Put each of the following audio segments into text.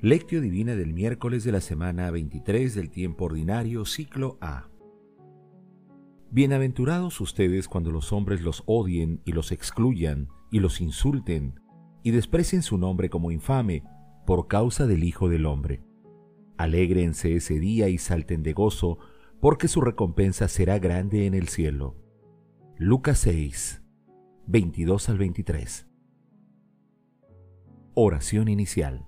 Lectio Divina del miércoles de la semana 23 del tiempo ordinario, ciclo A. Bienaventurados ustedes cuando los hombres los odien y los excluyan y los insulten y desprecien su nombre como infame por causa del Hijo del Hombre. Alégrense ese día y salten de gozo, porque su recompensa será grande en el cielo. Lucas 6, 22 al 23. Oración inicial.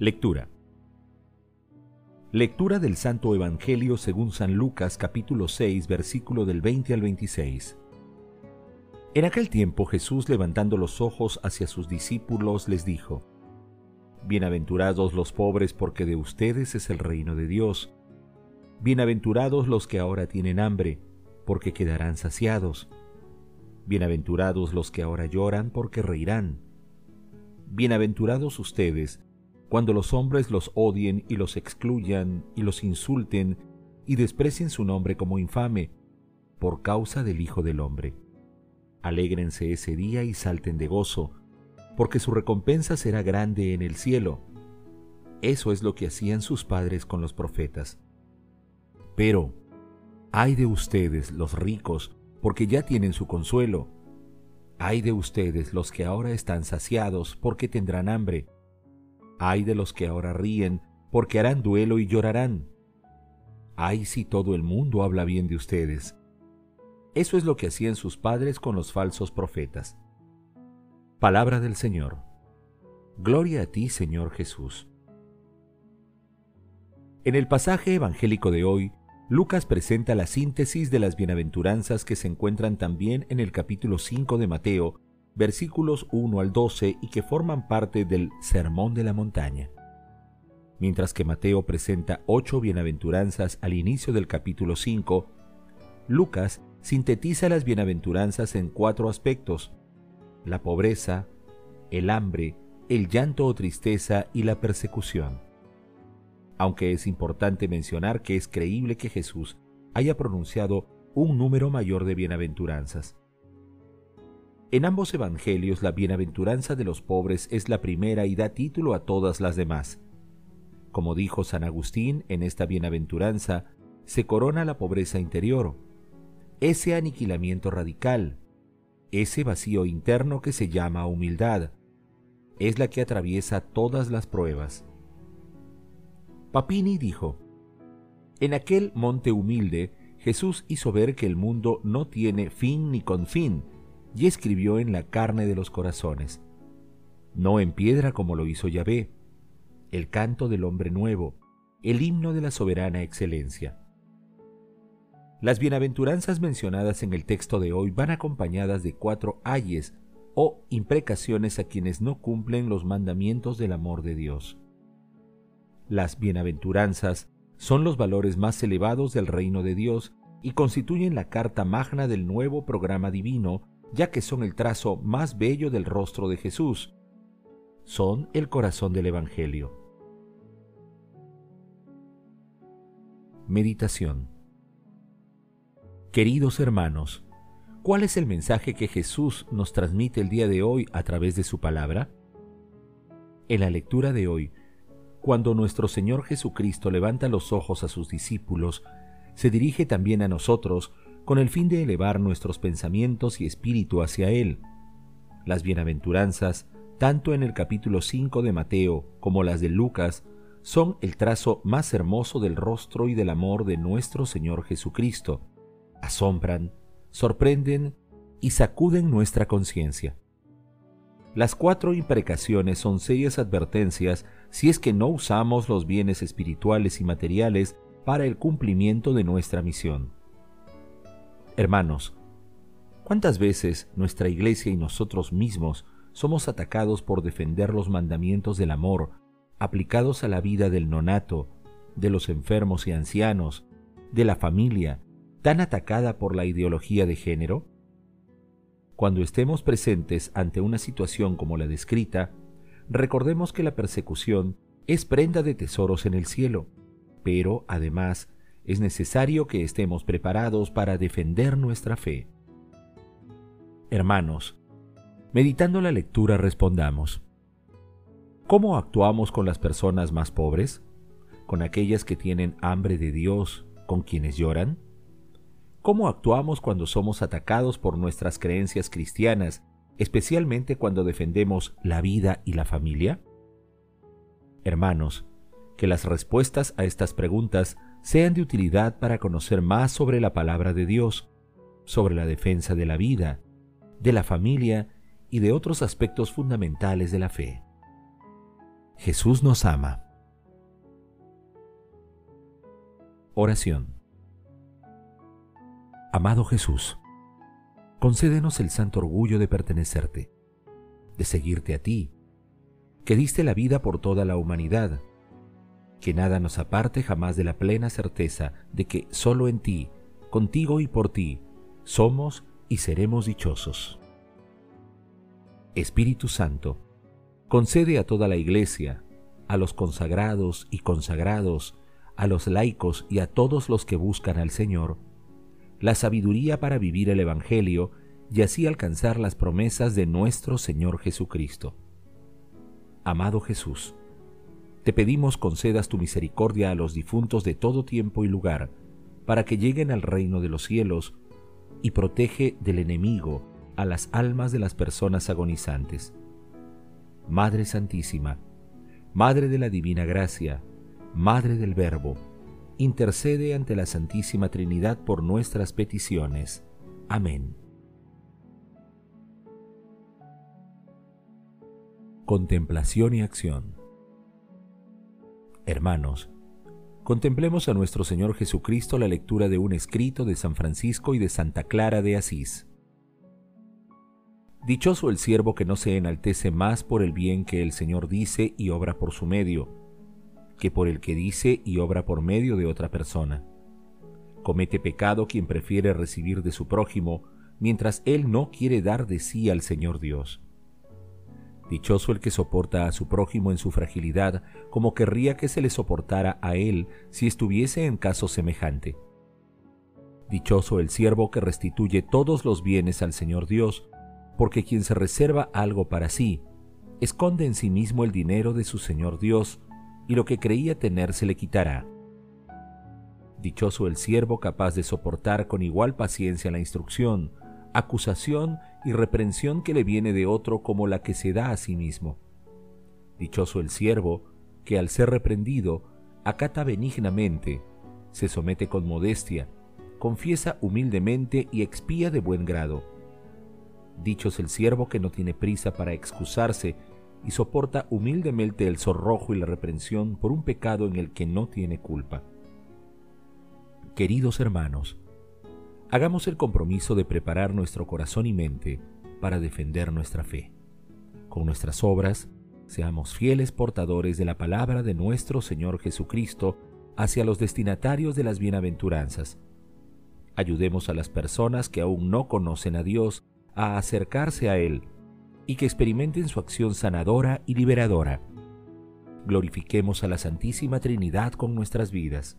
Lectura. Lectura del Santo Evangelio según San Lucas capítulo 6 versículo del 20 al 26. En aquel tiempo Jesús levantando los ojos hacia sus discípulos les dijo, Bienaventurados los pobres porque de ustedes es el reino de Dios. Bienaventurados los que ahora tienen hambre, porque quedarán saciados. Bienaventurados los que ahora lloran, porque reirán. Bienaventurados ustedes, cuando los hombres los odien y los excluyan y los insulten y desprecien su nombre como infame, por causa del Hijo del Hombre. Alégrense ese día y salten de gozo, porque su recompensa será grande en el cielo. Eso es lo que hacían sus padres con los profetas. Pero, ay de ustedes los ricos, porque ya tienen su consuelo. Ay de ustedes los que ahora están saciados, porque tendrán hambre. Ay de los que ahora ríen, porque harán duelo y llorarán. Ay si todo el mundo habla bien de ustedes. Eso es lo que hacían sus padres con los falsos profetas. Palabra del Señor. Gloria a ti, Señor Jesús. En el pasaje evangélico de hoy, Lucas presenta la síntesis de las bienaventuranzas que se encuentran también en el capítulo 5 de Mateo, versículos 1 al 12 y que forman parte del Sermón de la Montaña. Mientras que Mateo presenta ocho bienaventuranzas al inicio del capítulo 5, Lucas sintetiza las bienaventuranzas en cuatro aspectos, la pobreza, el hambre, el llanto o tristeza y la persecución. Aunque es importante mencionar que es creíble que Jesús haya pronunciado un número mayor de bienaventuranzas. En ambos evangelios la bienaventuranza de los pobres es la primera y da título a todas las demás. Como dijo San Agustín, en esta bienaventuranza se corona la pobreza interior, ese aniquilamiento radical, ese vacío interno que se llama humildad, es la que atraviesa todas las pruebas. Papini dijo, En aquel monte humilde Jesús hizo ver que el mundo no tiene fin ni confín, y escribió en la carne de los corazones, no en piedra como lo hizo Yahvé, el canto del hombre nuevo, el himno de la soberana excelencia. Las bienaventuranzas mencionadas en el texto de hoy van acompañadas de cuatro ayes o imprecaciones a quienes no cumplen los mandamientos del amor de Dios. Las bienaventuranzas son los valores más elevados del reino de Dios y constituyen la carta magna del nuevo programa divino ya que son el trazo más bello del rostro de Jesús. Son el corazón del Evangelio. Meditación Queridos hermanos, ¿cuál es el mensaje que Jesús nos transmite el día de hoy a través de su palabra? En la lectura de hoy, cuando nuestro Señor Jesucristo levanta los ojos a sus discípulos, se dirige también a nosotros con el fin de elevar nuestros pensamientos y espíritu hacia Él. Las bienaventuranzas, tanto en el capítulo 5 de Mateo como las de Lucas, son el trazo más hermoso del rostro y del amor de nuestro Señor Jesucristo. Asombran, sorprenden y sacuden nuestra conciencia. Las cuatro imprecaciones son serias advertencias si es que no usamos los bienes espirituales y materiales para el cumplimiento de nuestra misión. Hermanos, ¿cuántas veces nuestra iglesia y nosotros mismos somos atacados por defender los mandamientos del amor, aplicados a la vida del nonato, de los enfermos y ancianos, de la familia, tan atacada por la ideología de género? Cuando estemos presentes ante una situación como la descrita, recordemos que la persecución es prenda de tesoros en el cielo, pero además es necesario que estemos preparados para defender nuestra fe. Hermanos, meditando la lectura respondamos, ¿cómo actuamos con las personas más pobres? ¿Con aquellas que tienen hambre de Dios, con quienes lloran? ¿Cómo actuamos cuando somos atacados por nuestras creencias cristianas, especialmente cuando defendemos la vida y la familia? Hermanos, que las respuestas a estas preguntas sean de utilidad para conocer más sobre la palabra de Dios, sobre la defensa de la vida, de la familia y de otros aspectos fundamentales de la fe. Jesús nos ama. Oración. Amado Jesús, concédenos el santo orgullo de pertenecerte, de seguirte a ti, que diste la vida por toda la humanidad que nada nos aparte jamás de la plena certeza de que solo en ti, contigo y por ti, somos y seremos dichosos. Espíritu Santo, concede a toda la Iglesia, a los consagrados y consagrados, a los laicos y a todos los que buscan al Señor, la sabiduría para vivir el Evangelio y así alcanzar las promesas de nuestro Señor Jesucristo. Amado Jesús, te pedimos concedas tu misericordia a los difuntos de todo tiempo y lugar, para que lleguen al reino de los cielos, y protege del enemigo a las almas de las personas agonizantes. Madre Santísima, Madre de la Divina Gracia, Madre del Verbo, intercede ante la Santísima Trinidad por nuestras peticiones. Amén. Contemplación y acción Hermanos, contemplemos a nuestro Señor Jesucristo la lectura de un escrito de San Francisco y de Santa Clara de Asís. Dichoso el siervo que no se enaltece más por el bien que el Señor dice y obra por su medio, que por el que dice y obra por medio de otra persona. Comete pecado quien prefiere recibir de su prójimo, mientras él no quiere dar de sí al Señor Dios. Dichoso el que soporta a su prójimo en su fragilidad, como querría que se le soportara a él si estuviese en caso semejante. Dichoso el siervo que restituye todos los bienes al Señor Dios, porque quien se reserva algo para sí, esconde en sí mismo el dinero de su Señor Dios, y lo que creía tener se le quitará. Dichoso el siervo capaz de soportar con igual paciencia la instrucción, acusación y reprensión que le viene de otro como la que se da a sí mismo. Dichoso el siervo que al ser reprendido acata benignamente, se somete con modestia, confiesa humildemente y expía de buen grado. Dichos el siervo que no tiene prisa para excusarse y soporta humildemente el zorrojo y la reprensión por un pecado en el que no tiene culpa. Queridos hermanos, hagamos el compromiso de preparar nuestro corazón y mente para defender nuestra fe. Con nuestras obras, seamos fieles portadores de la palabra de nuestro Señor Jesucristo hacia los destinatarios de las bienaventuranzas. Ayudemos a las personas que aún no conocen a Dios a acercarse a Él y que experimenten su acción sanadora y liberadora. Glorifiquemos a la Santísima Trinidad con nuestras vidas.